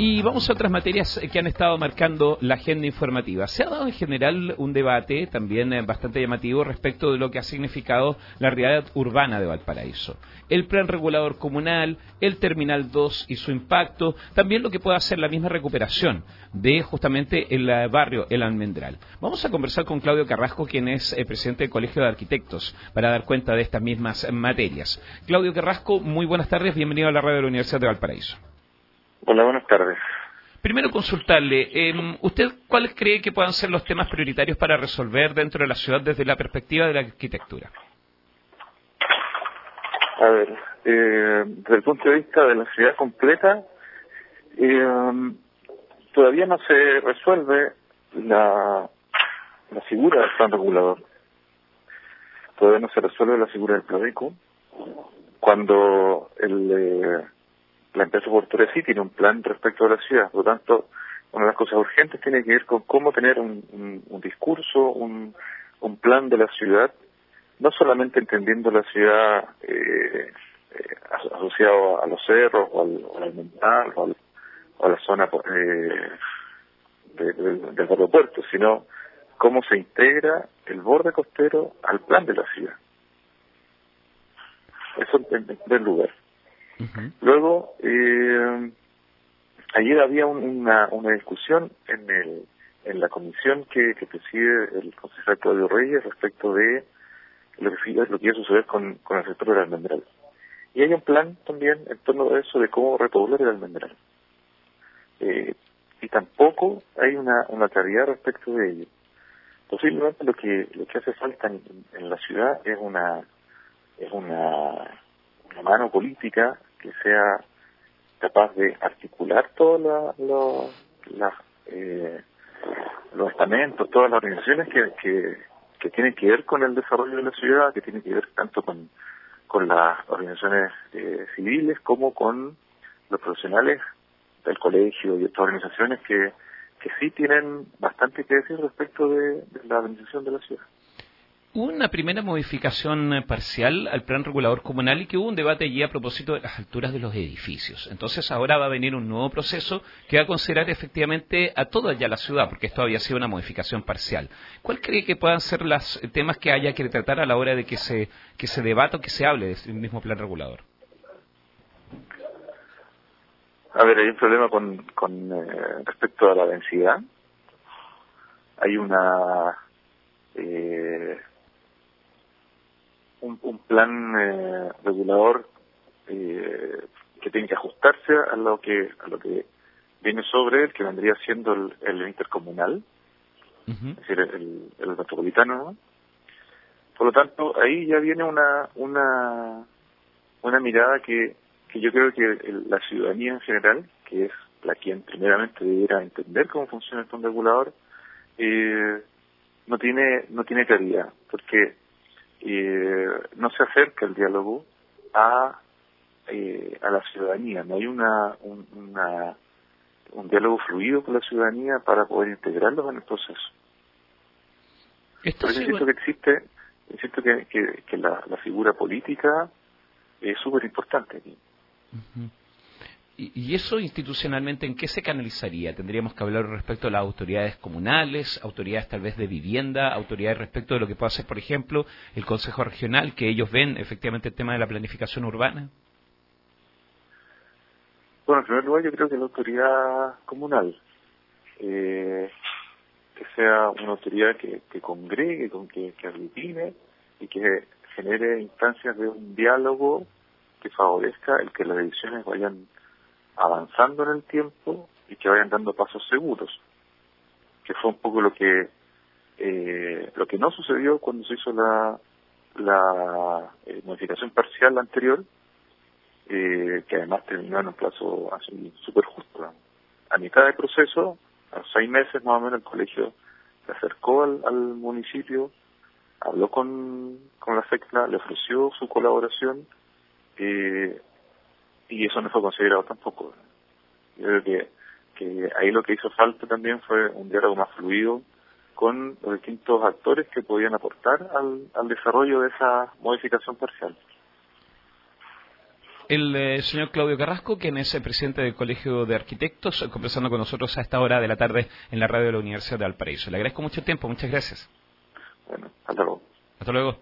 Y vamos a otras materias que han estado marcando la agenda informativa. Se ha dado en general un debate también eh, bastante llamativo respecto de lo que ha significado la realidad urbana de Valparaíso. El plan regulador comunal, el Terminal 2 y su impacto, también lo que puede hacer la misma recuperación de justamente el eh, barrio El Almendral. Vamos a conversar con Claudio Carrasco, quien es eh, presidente del Colegio de Arquitectos, para dar cuenta de estas mismas materias. Claudio Carrasco, muy buenas tardes, bienvenido a la radio de la Universidad de Valparaíso. Hola, buenas tardes. Primero consultarle, eh, ¿usted cuáles cree que puedan ser los temas prioritarios para resolver dentro de la ciudad desde la perspectiva de la arquitectura? A ver, eh, desde el punto de vista de la ciudad completa, eh, todavía no se resuelve la, la figura del plan regulador. Todavía no se resuelve la figura del Pladeco. Cuando el eh, la empresa portuaria sí tiene un plan respecto a la ciudad, por lo tanto, una de las cosas urgentes tiene que ver con cómo tener un, discurso, un, un, plan de la ciudad, no solamente entendiendo la ciudad eh, eh asociado a los cerros o al, o mental o, a la zona eh, del aeropuerto, sino cómo se integra el borde costero al plan de la ciudad. Eso en primer lugar. Luego, eh, ayer había una, una discusión en, el, en la comisión que, que preside el concejal Claudio Reyes respecto de lo que, lo que iba a suceder con, con el sector del almendral. Y hay un plan también en torno a eso de cómo repoblar el almendral. Eh, y tampoco hay una, una claridad respecto de ello. Posiblemente lo que lo que hace falta en, en la ciudad es una es una, una mano política que sea capaz de articular todos la, eh, los estamentos, todas las organizaciones que, que, tienen que ver con el desarrollo de la ciudad, que tienen que ver tanto con, con las organizaciones eh, civiles como con los profesionales del colegio y otras organizaciones que, que sí tienen bastante que decir respecto de la organización de la ciudad. Una primera modificación eh, parcial al plan regulador comunal y que hubo un debate allí a propósito de las alturas de los edificios. Entonces ahora va a venir un nuevo proceso que va a considerar efectivamente a toda ya la ciudad, porque esto había sido una modificación parcial. ¿Cuál cree que puedan ser los temas que haya que tratar a la hora de que se, que se debata o que se hable del este mismo plan regulador? A ver, hay un problema con, con eh, respecto a la densidad. Hay una eh, un, un plan eh, regulador eh, que tiene que ajustarse a lo que a lo que viene sobre él, que vendría siendo el, intercomunal, es decir, el, el metropolitano. Por lo tanto, ahí ya viene una una una mirada que, que yo creo que la ciudadanía en general, que es la quien primeramente debiera entender cómo funciona el plan regulador, eh, no tiene no tiene claridad, porque eh, no se acerca el diálogo a, eh, a la ciudadanía, no hay una, un, una, un diálogo fluido con la ciudadanía para poder integrarlos en el proceso. Esto insisto que existe, insisto que, que, la, la, figura política es súper importante aquí. ¿Y eso institucionalmente en qué se canalizaría? ¿Tendríamos que hablar respecto a las autoridades comunales, autoridades tal vez de vivienda, autoridades respecto de lo que puede hacer, por ejemplo, el Consejo Regional, que ellos ven efectivamente el tema de la planificación urbana? Bueno, en primer lugar yo creo que la autoridad comunal, eh, que sea una autoridad que, que congregue, con que, que aglutine y que genere instancias de un diálogo que favorezca el que las decisiones vayan avanzando en el tiempo y que vayan dando pasos seguros, que fue un poco lo que eh, lo que no sucedió cuando se hizo la la eh, modificación parcial anterior, eh, que además terminó en un plazo así súper justo. A mitad del proceso, a seis meses más o menos, el colegio se acercó al, al municipio, habló con, con la FECLA, le ofreció su colaboración eh, y eso no fue considerado tampoco. Yo creo que, que ahí lo que hizo falta también fue un diálogo más fluido con los distintos actores que podían aportar al, al desarrollo de esa modificación parcial. el eh, señor Claudio Carrasco, quien es el presidente del Colegio de Arquitectos, conversando con nosotros a esta hora de la tarde en la radio de la Universidad de Valparaíso. Le agradezco mucho tiempo, muchas gracias. Bueno, hasta luego. Hasta luego.